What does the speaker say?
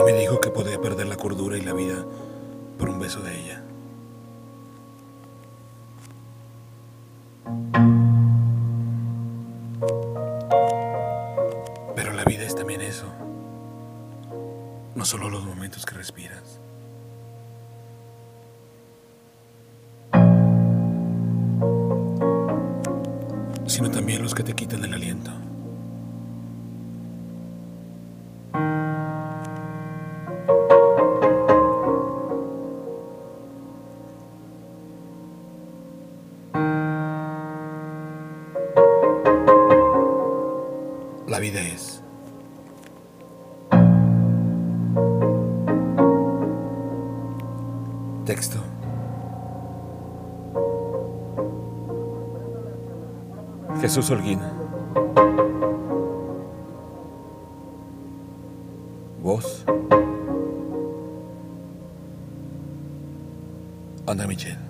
y me dijo que podía perder la cordura y la vida por un beso de ella. Pero la vida es también eso, no solo los momentos que respiras. sino también los que te quitan el aliento. La vida es. Texto. Jesús Holguín. Voz. Ana Michel.